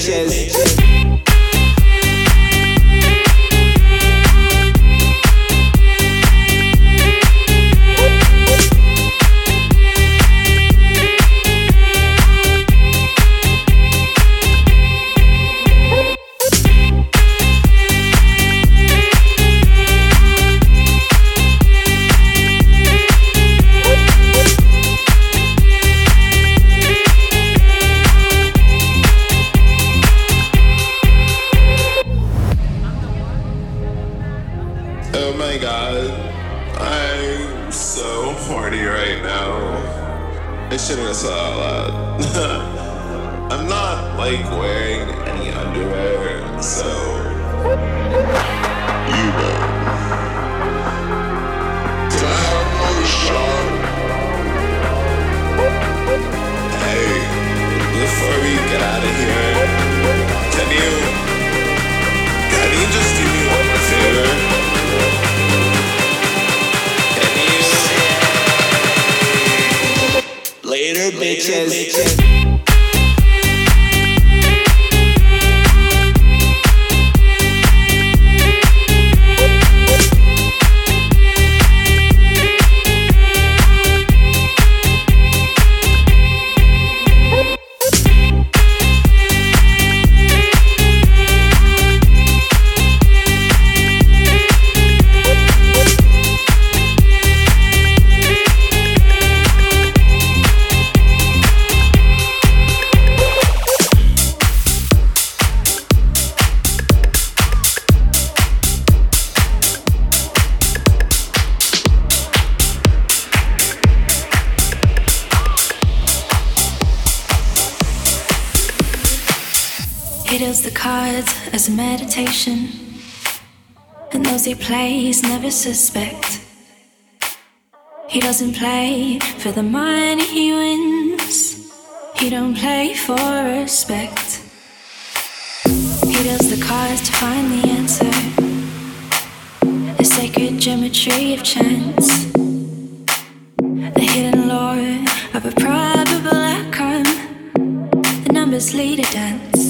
bitches. As a meditation. And those he plays never suspect. He doesn't play for the money he wins. He don't play for respect. He does the cards to find the answer. The sacred geometry of chance. The hidden lore of a probable outcome. The numbers lead a dance.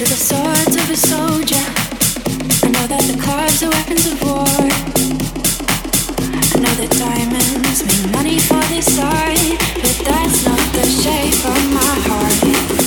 are the swords of a soldier. I know that the clubs are weapons of war. I know that diamonds mean money for this art, but that's not the shape of my heart.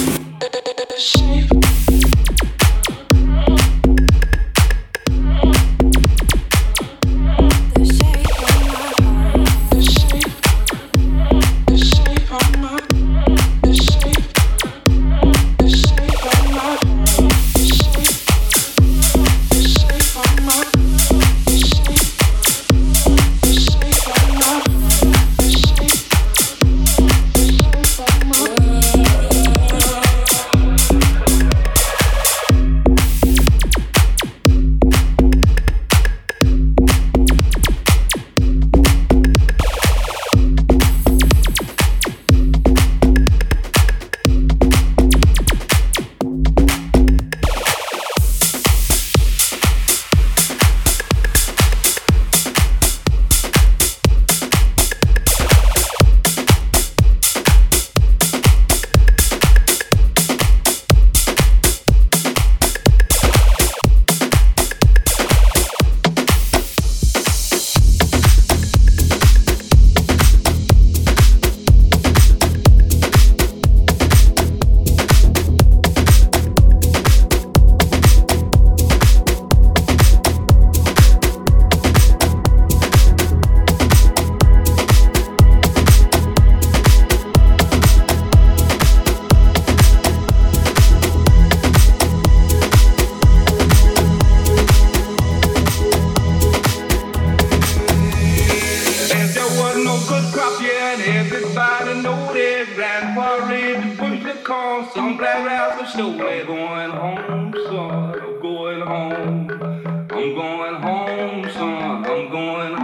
good crop, yeah, and everybody know that. Grandpa read the bush that corn, some black rabbit show. We're going home, son, I'm going home. I'm going home, son, I'm going home.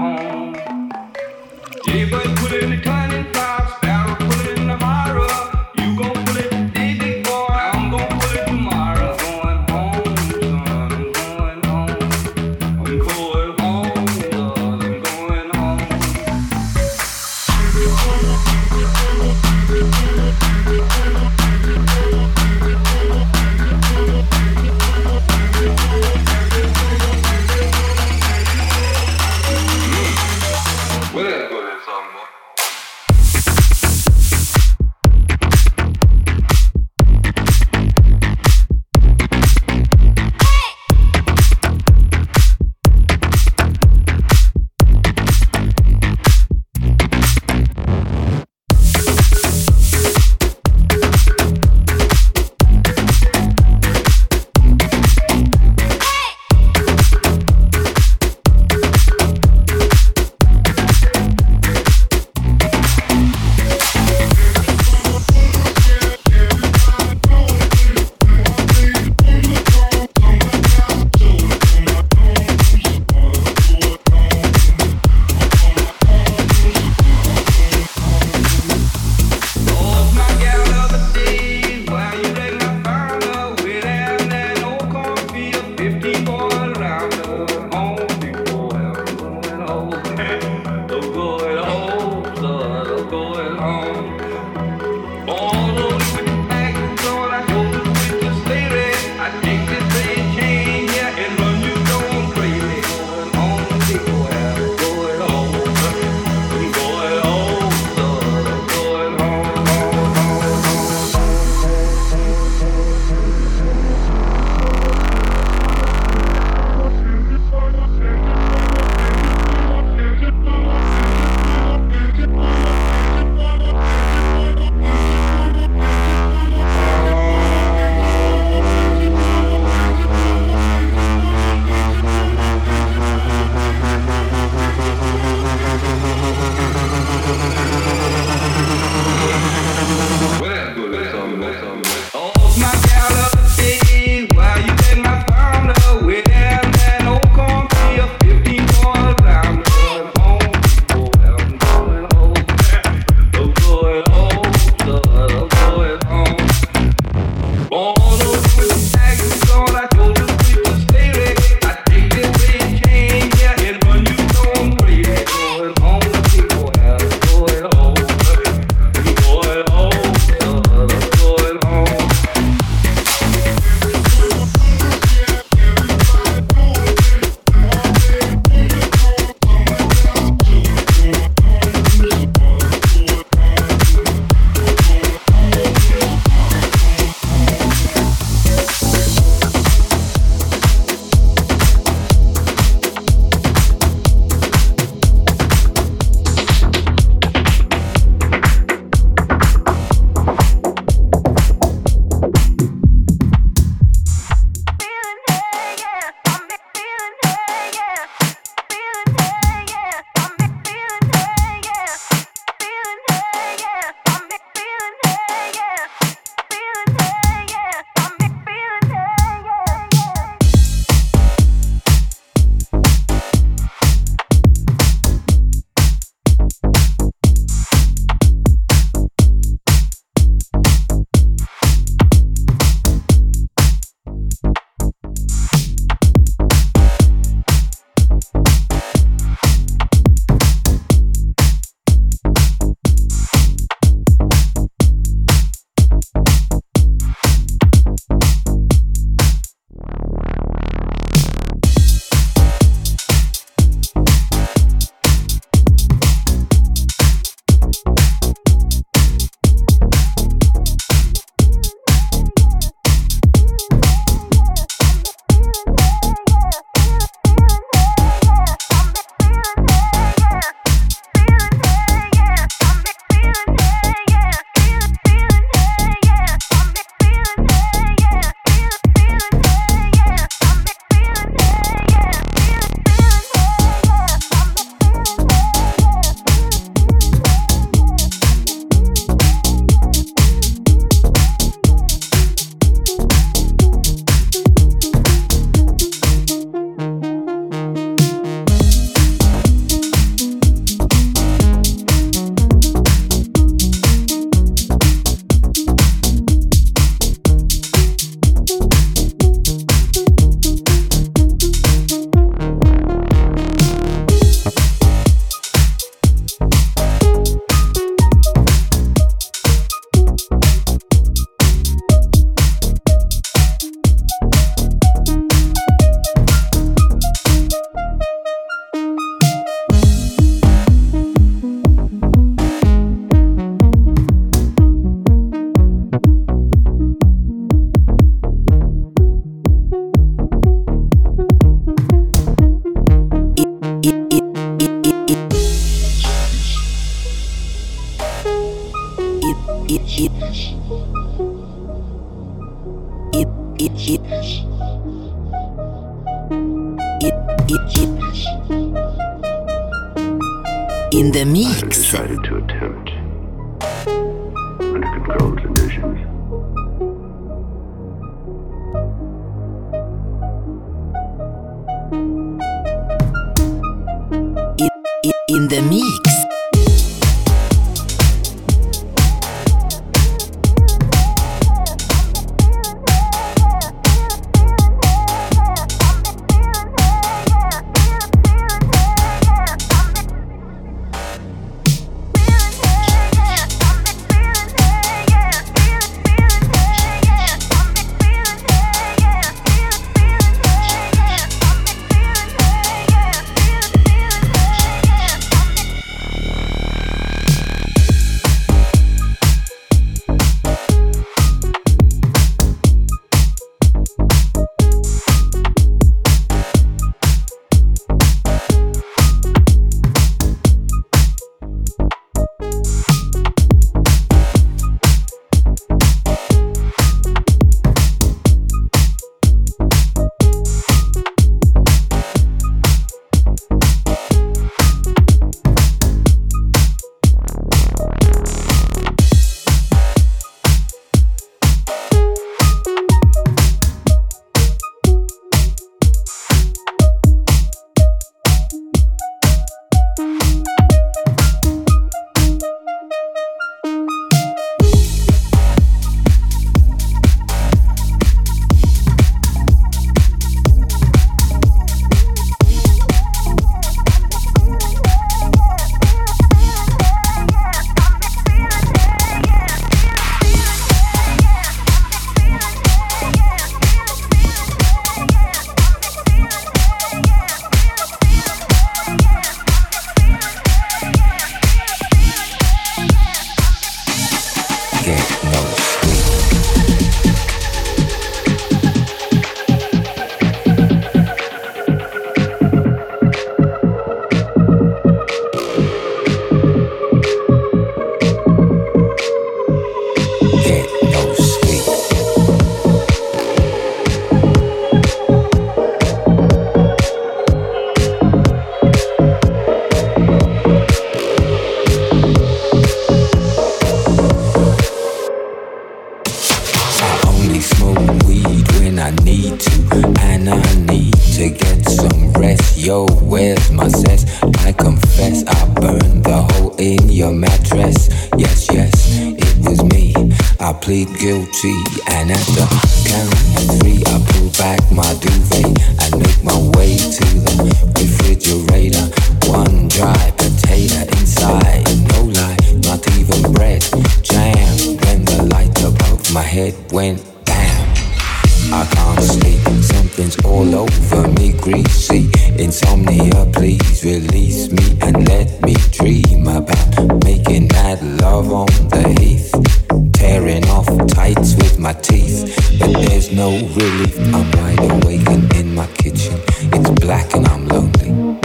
I'm waiting in my kitchen. It's black and I'm lonely.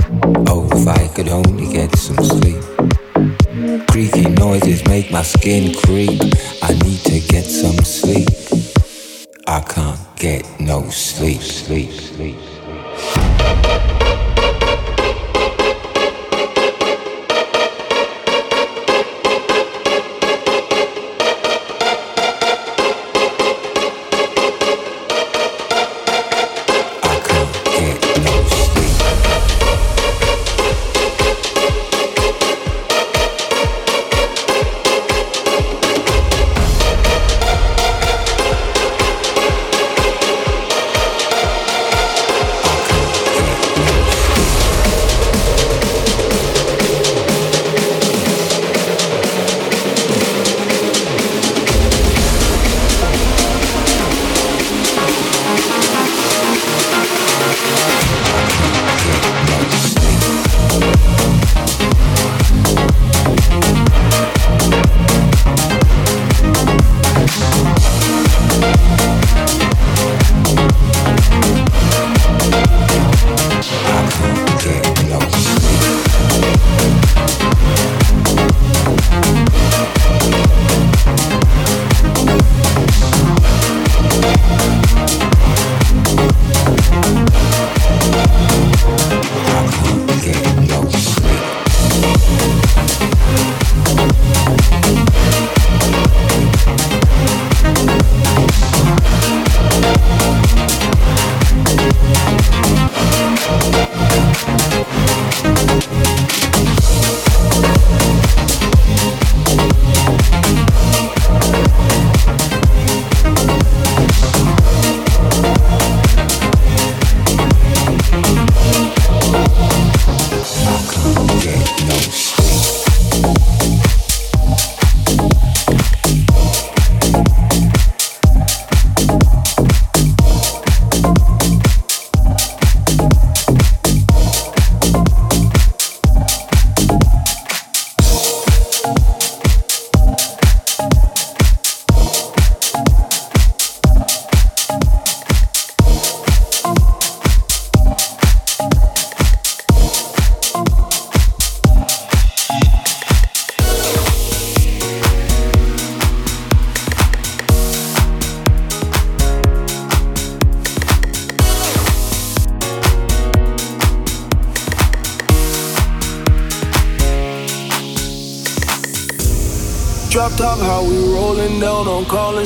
Oh, if I could only get some sleep. Creaky noises make my skin creep. I need to get some sleep. I can't get no sleep, sleep, sleep, sleep.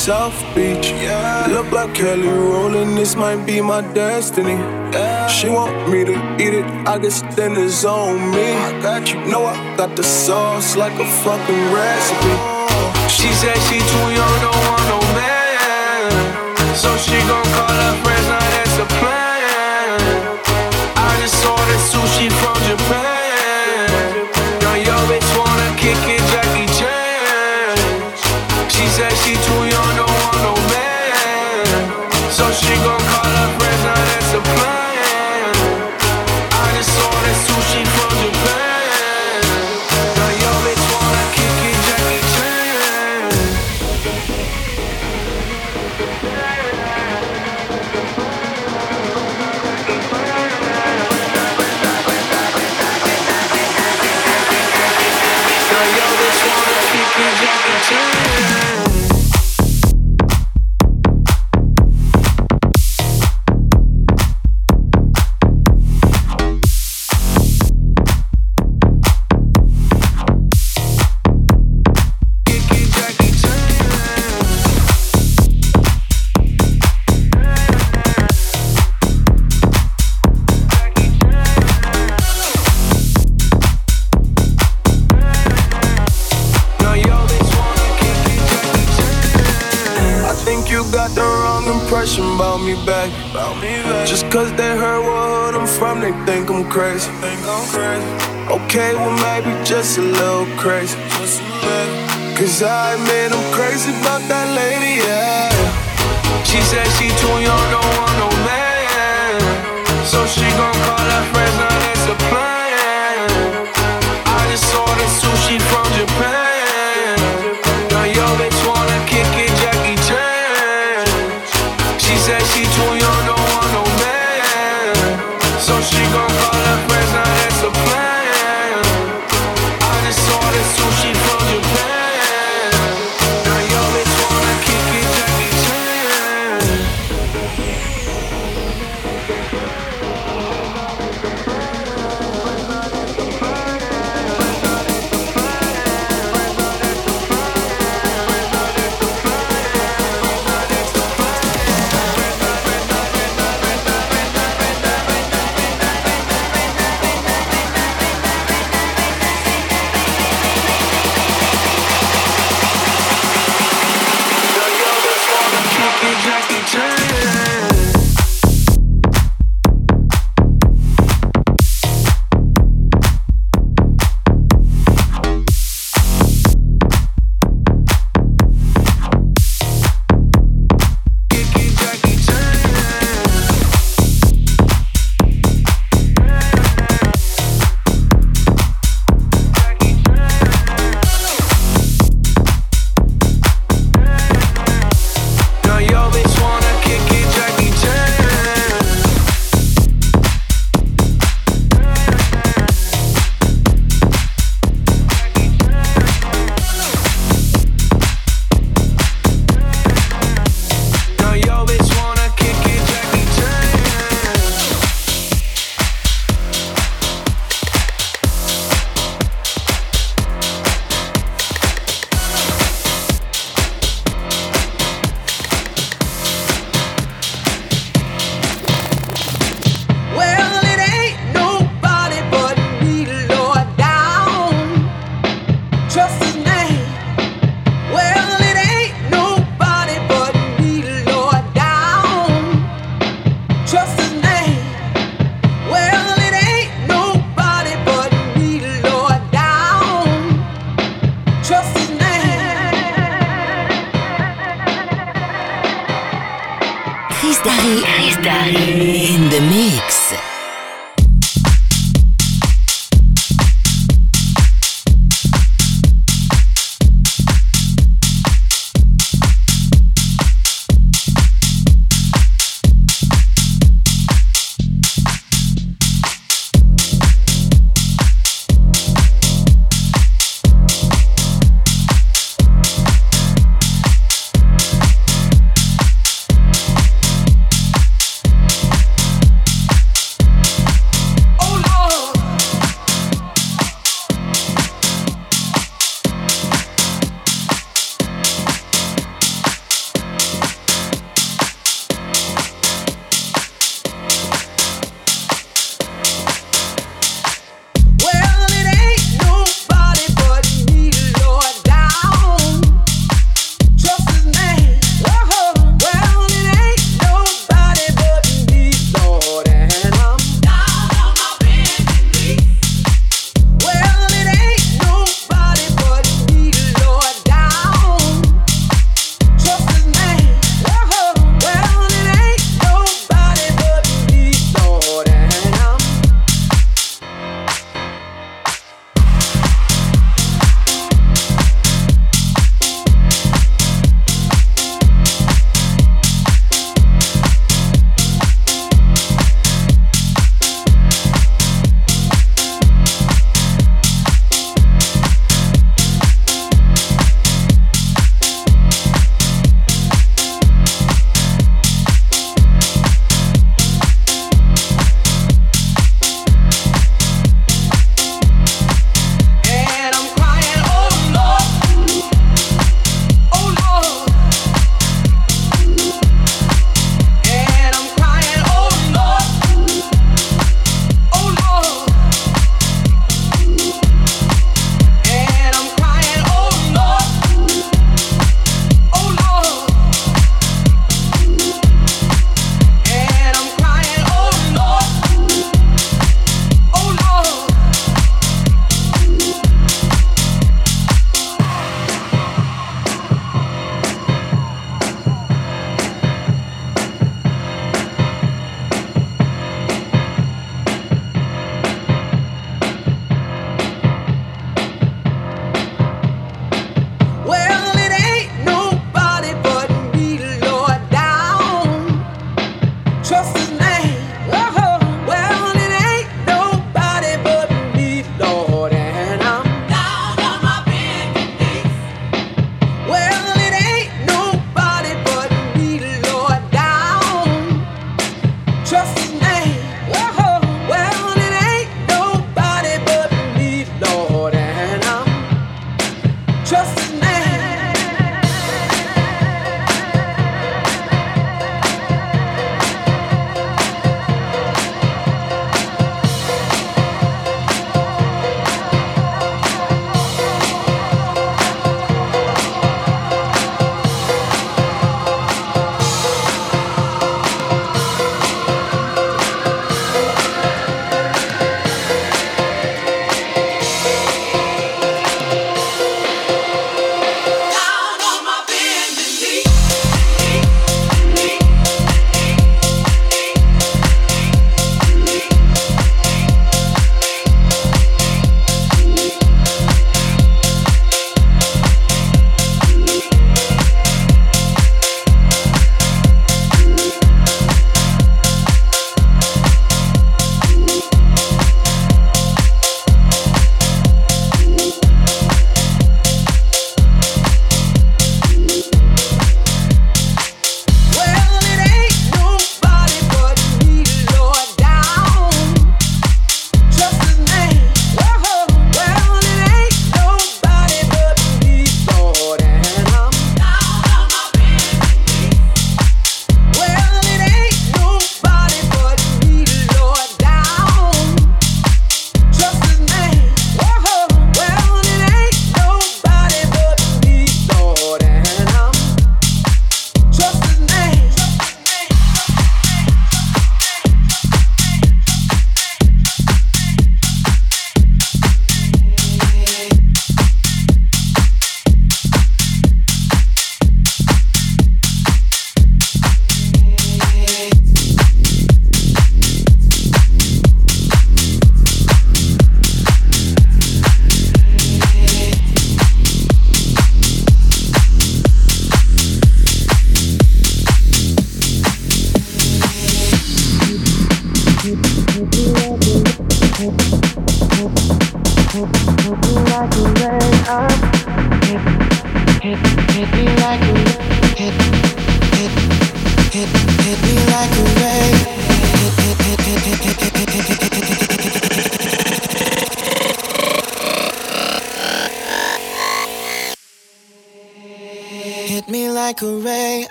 South Beach. Yeah. Look like Kelly rolling, this might be my destiny. Yeah. She want me to eat it, I guess then it's on me. I got you, know I got the sauce like a fucking recipe. She said she too young, don't want no man, so she gon' call her. So you just wanna keep me back in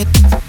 it.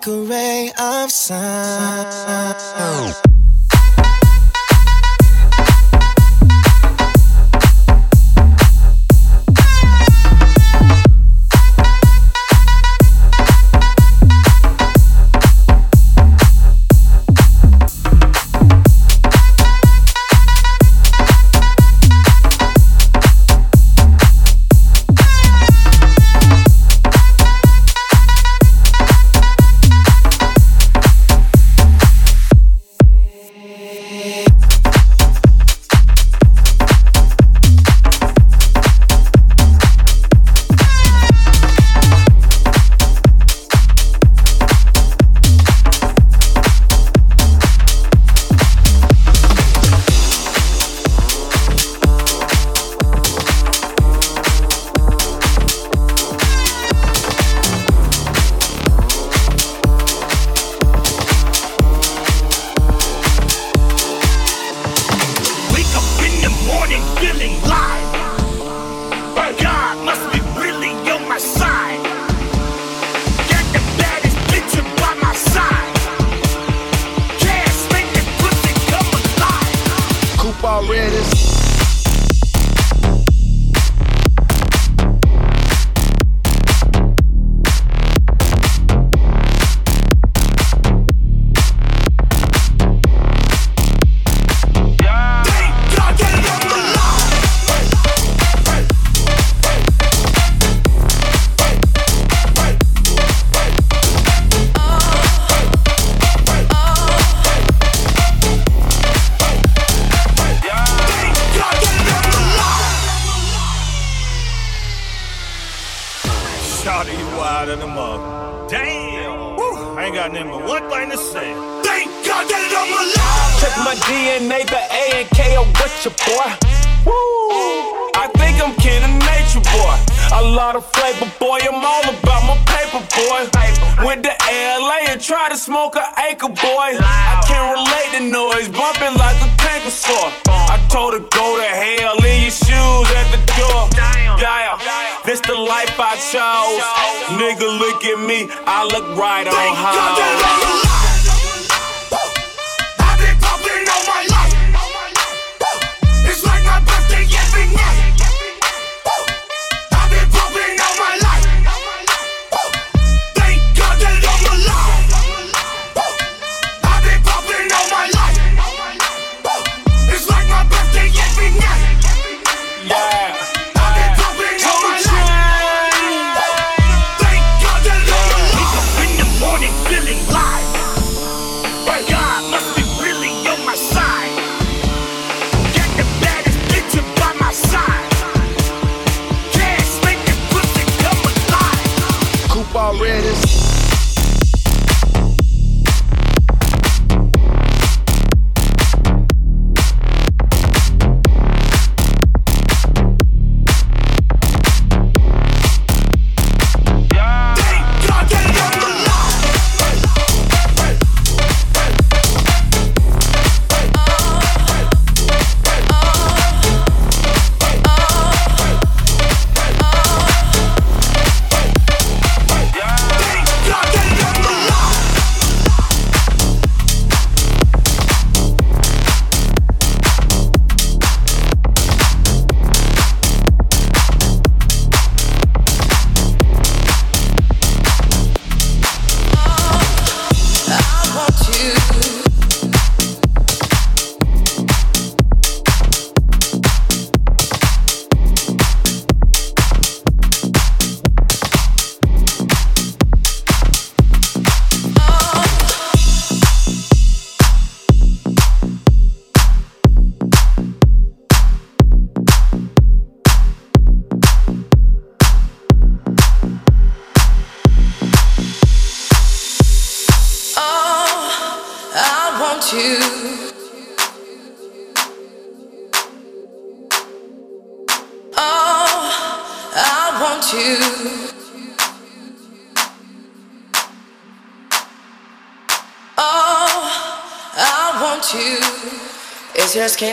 Like a ray of sun. DNA, the A and K, oh, what your boy? Woo! I think I'm kin of nature, boy. A lot of flavor, boy, I'm all about my paper, boy. Went to LA and tried to smoke an acre, boy. I can't relate to noise, bumping like a tanker store. I told her, go to hell, leave your shoes at the door. Yeah, this the life I chose. Nigga, look at me, I look right on how.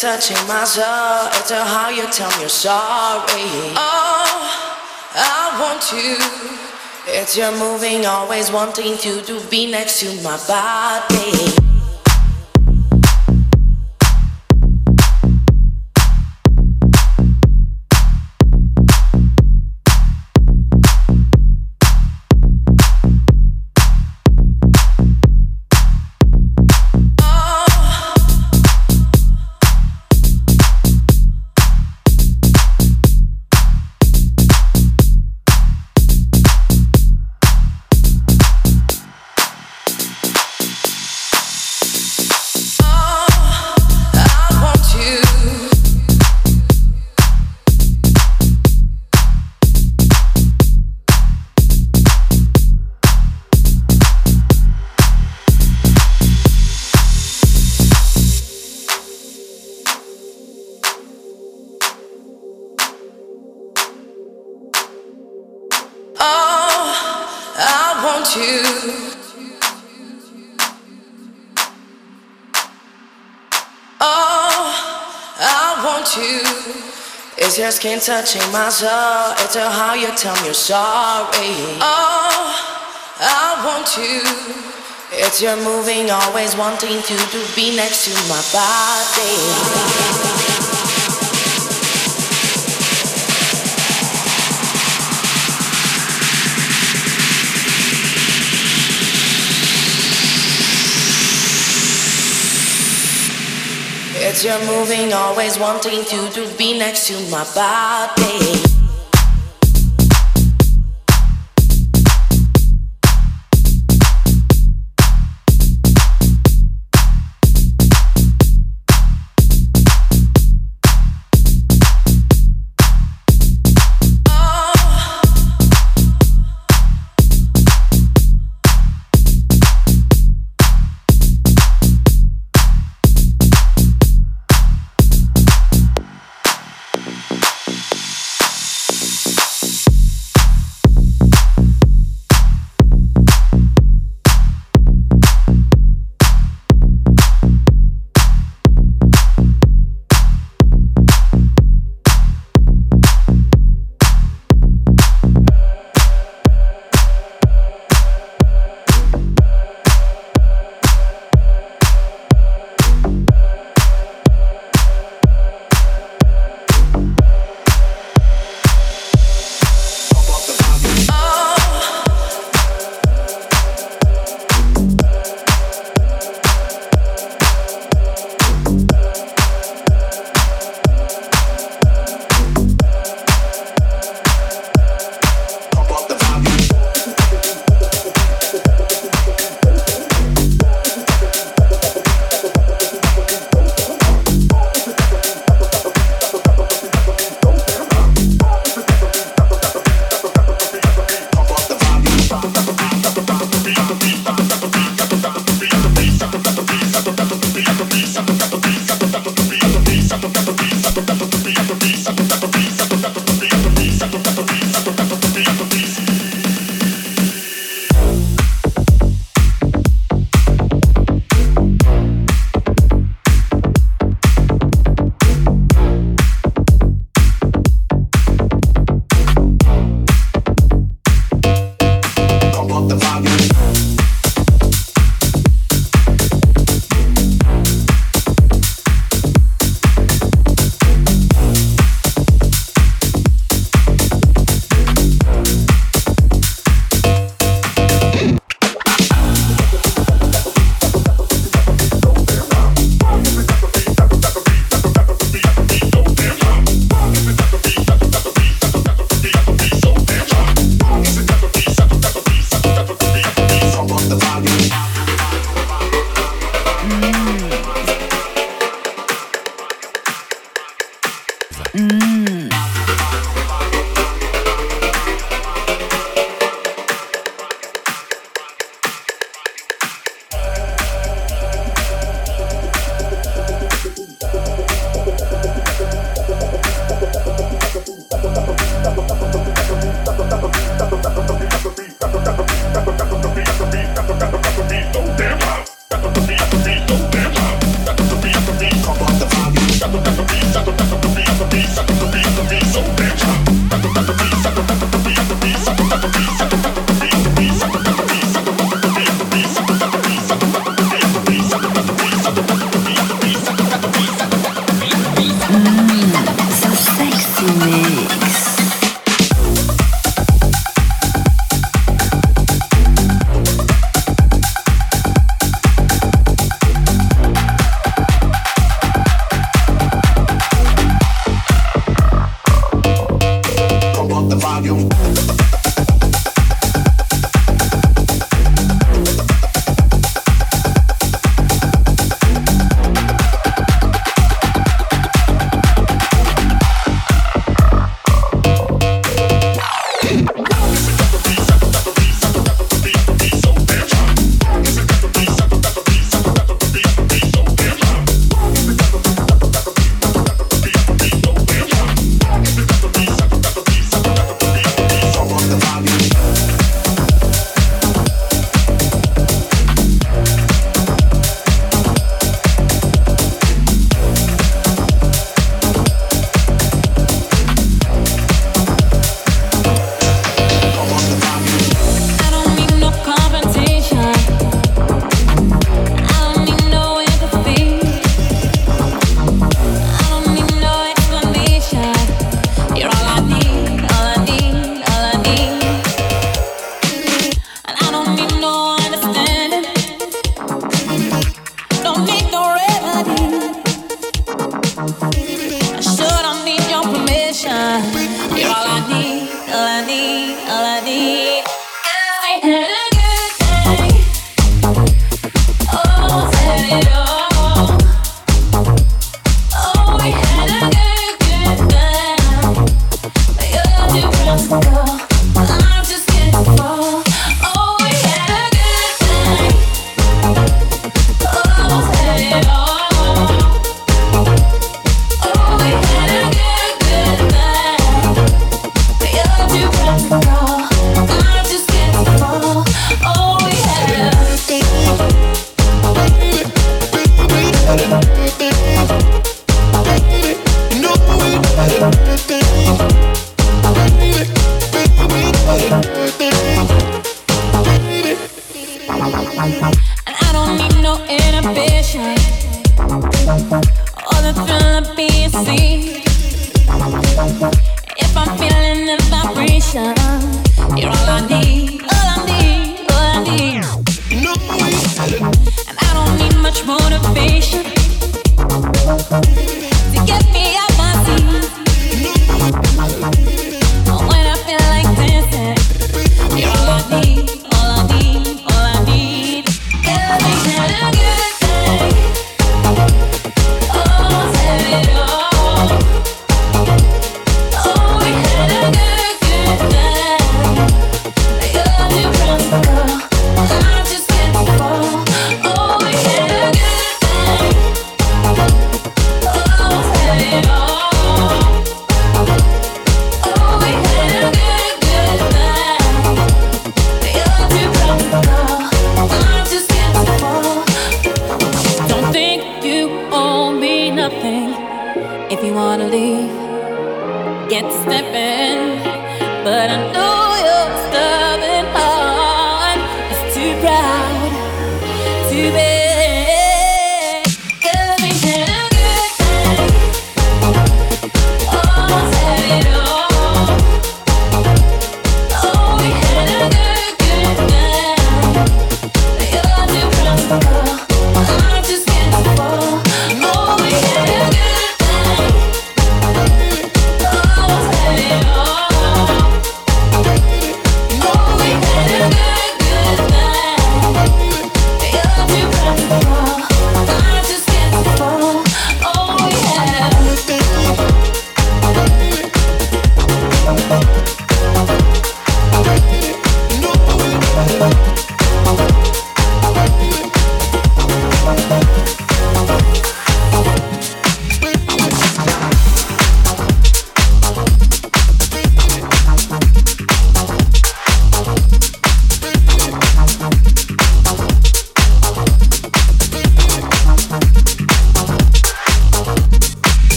Touching my soul. It's how you tell me you're sorry. Oh, I want you. It's your moving, always wanting to, to be next to my body. Skin touching my soul. It's how you tell me you're sorry. Oh, I want you. It's your moving, always wanting to, to be next to my body. It's your moving, always wanting to, to be next to my body.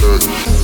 certain